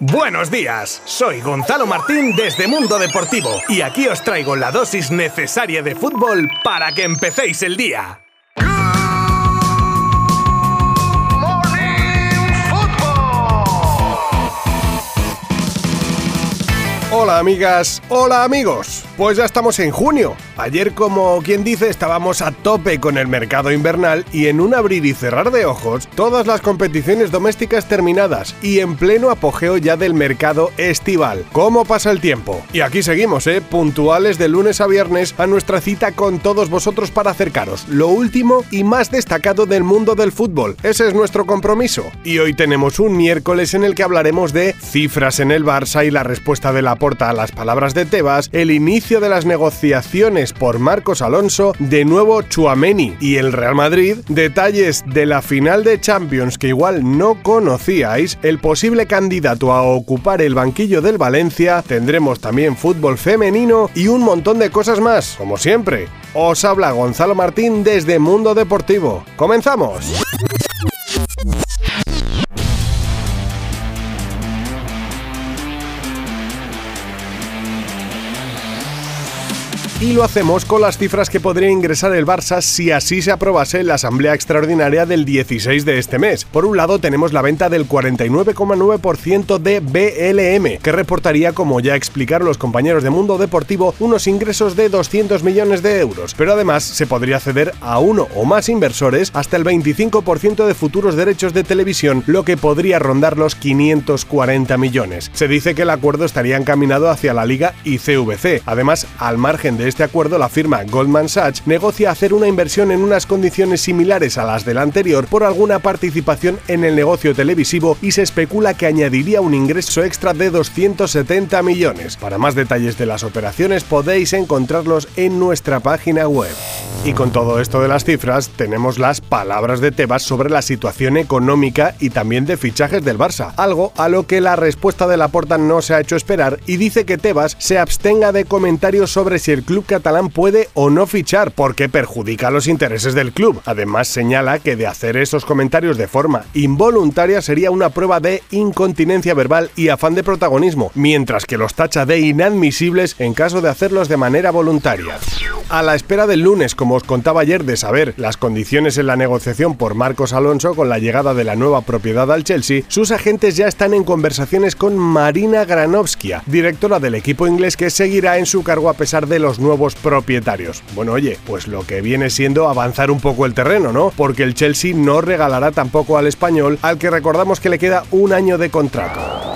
Buenos días, soy Gonzalo Martín desde Mundo Deportivo y aquí os traigo la dosis necesaria de fútbol para que empecéis el día. Hola amigas, hola amigos. Pues ya estamos en junio. Ayer, como quien dice, estábamos a tope con el mercado invernal y en un abrir y cerrar de ojos, todas las competiciones domésticas terminadas y en pleno apogeo ya del mercado estival. ¿Cómo pasa el tiempo? Y aquí seguimos, ¿eh? Puntuales de lunes a viernes a nuestra cita con todos vosotros para acercaros lo último y más destacado del mundo del fútbol. Ese es nuestro compromiso. Y hoy tenemos un miércoles en el que hablaremos de cifras en el Barça y la respuesta de la porta a las palabras de Tebas, el inicio de las negociaciones por Marcos Alonso, de nuevo Chuameni y el Real Madrid, detalles de la final de Champions que igual no conocíais, el posible candidato a ocupar el banquillo del Valencia, tendremos también fútbol femenino y un montón de cosas más, como siempre. Os habla Gonzalo Martín desde Mundo Deportivo. ¡Comenzamos! Y lo hacemos con las cifras que podría ingresar el Barça si así se aprobase la Asamblea Extraordinaria del 16 de este mes. Por un lado tenemos la venta del 49,9% de BLM, que reportaría, como ya explicaron los compañeros de Mundo Deportivo, unos ingresos de 200 millones de euros. Pero además se podría ceder a uno o más inversores hasta el 25% de futuros derechos de televisión, lo que podría rondar los 540 millones. Se dice que el acuerdo estaría encaminado hacia la Liga y CVC. Además, al margen de este acuerdo, la firma Goldman Sachs negocia hacer una inversión en unas condiciones similares a las del anterior por alguna participación en el negocio televisivo y se especula que añadiría un ingreso extra de 270 millones. Para más detalles de las operaciones podéis encontrarlos en nuestra página web. Y con todo esto de las cifras, tenemos las palabras de Tebas sobre la situación económica y también de fichajes del Barça, algo a lo que la respuesta de Laporta no se ha hecho esperar y dice que Tebas se abstenga de comentarios sobre si el club catalán puede o no fichar porque perjudica los intereses del club. Además señala que de hacer esos comentarios de forma involuntaria sería una prueba de incontinencia verbal y afán de protagonismo, mientras que los tacha de inadmisibles en caso de hacerlos de manera voluntaria. A la espera del lunes, como os contaba ayer, de saber las condiciones en la negociación por Marcos Alonso con la llegada de la nueva propiedad al Chelsea, sus agentes ya están en conversaciones con Marina Granovskia, directora del equipo inglés que seguirá en su cargo a pesar de los nuevos propietarios. Bueno, oye, pues lo que viene siendo avanzar un poco el terreno, ¿no? Porque el Chelsea no regalará tampoco al español, al que recordamos que le queda un año de contrato.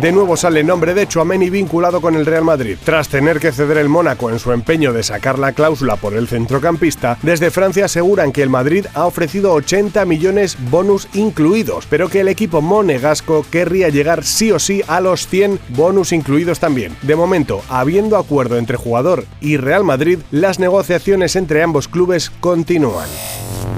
De nuevo sale nombre de Chouameni vinculado con el Real Madrid. Tras tener que ceder el Mónaco en su empeño de sacar la cláusula por el centrocampista, desde Francia aseguran que el Madrid ha ofrecido 80 millones bonus incluidos, pero que el equipo monegasco querría llegar sí o sí a los 100 bonus incluidos también. De momento, habiendo acuerdo entre jugador y Real Madrid, las negociaciones entre ambos clubes continúan.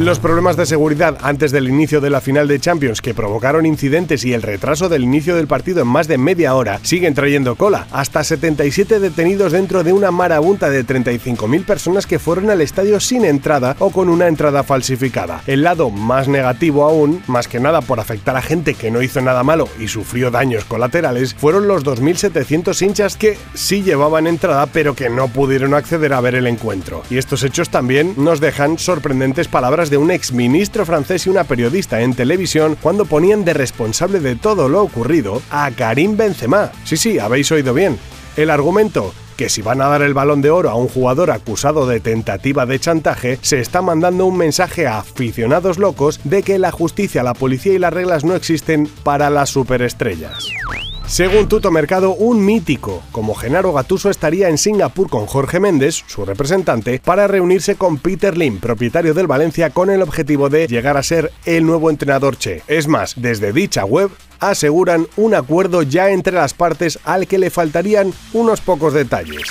Los problemas de seguridad antes del inicio de la final de Champions que provocaron incidentes y el retraso del inicio del partido en más de media hora siguen trayendo cola. Hasta 77 detenidos dentro de una marabunta de 35.000 personas que fueron al estadio sin entrada o con una entrada falsificada. El lado más negativo aún, más que nada por afectar a gente que no hizo nada malo y sufrió daños colaterales, fueron los 2.700 hinchas que sí llevaban entrada pero que no pudieron acceder a ver el encuentro. Y estos hechos también nos dejan sorprendentes de un exministro francés y una periodista en televisión cuando ponían de responsable de todo lo ocurrido a Karim Benzema. Sí, sí, habéis oído bien. El argumento, que si van a dar el balón de oro a un jugador acusado de tentativa de chantaje, se está mandando un mensaje a aficionados locos de que la justicia, la policía y las reglas no existen para las superestrellas. Según Tuto Mercado, un mítico como Genaro Gatuso estaría en Singapur con Jorge Méndez, su representante, para reunirse con Peter Lim, propietario del Valencia, con el objetivo de llegar a ser el nuevo entrenador Che. Es más, desde dicha web aseguran un acuerdo ya entre las partes al que le faltarían unos pocos detalles.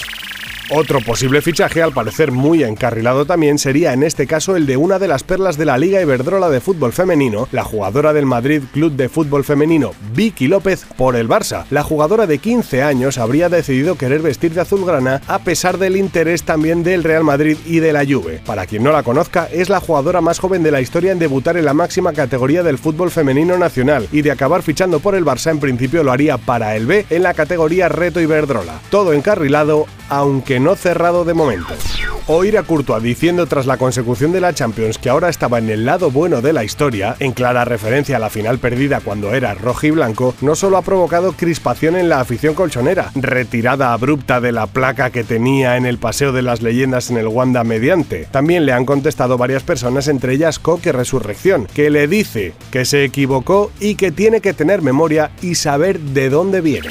Otro posible fichaje, al parecer muy encarrilado también, sería en este caso el de una de las perlas de la Liga Iberdrola de fútbol femenino, la jugadora del Madrid Club de Fútbol Femenino, Vicky López, por el Barça. La jugadora de 15 años habría decidido querer vestir de azulgrana a pesar del interés también del Real Madrid y de la Juve. Para quien no la conozca, es la jugadora más joven de la historia en debutar en la máxima categoría del fútbol femenino nacional y de acabar fichando por el Barça en principio lo haría para el B en la categoría Reto Iberdrola. Todo encarrilado, aunque no cerrado de momento. Oír a Courtois diciendo tras la consecución de la Champions que ahora estaba en el lado bueno de la historia, en clara referencia a la final perdida cuando era rojo y blanco, no solo ha provocado crispación en la afición colchonera, retirada abrupta de la placa que tenía en el Paseo de las Leyendas en el Wanda mediante, también le han contestado varias personas, entre ellas Coque Resurrección, que le dice que se equivocó y que tiene que tener memoria y saber de dónde viene.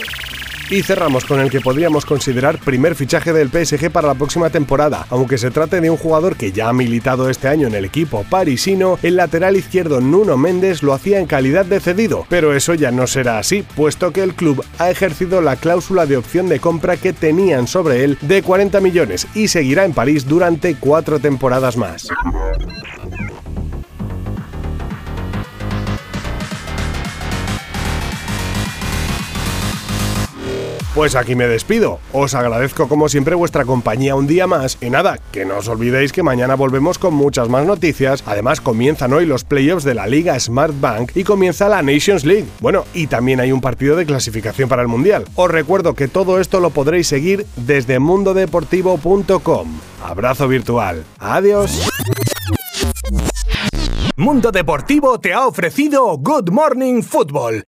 Y cerramos con el que podríamos considerar primer fichaje del PSG para la próxima temporada, aunque se trate de un jugador que ya ha militado este año en el equipo parisino, el lateral izquierdo Nuno Méndez lo hacía en calidad de cedido, pero eso ya no será así, puesto que el club ha ejercido la cláusula de opción de compra que tenían sobre él de 40 millones y seguirá en París durante cuatro temporadas más. Pues aquí me despido. Os agradezco como siempre vuestra compañía un día más y nada, que no os olvidéis que mañana volvemos con muchas más noticias. Además comienzan hoy los playoffs de la Liga Smart Bank y comienza la Nations League. Bueno, y también hay un partido de clasificación para el Mundial. Os recuerdo que todo esto lo podréis seguir desde mundodeportivo.com. Abrazo virtual. Adiós. Mundo Deportivo te ha ofrecido Good Morning Football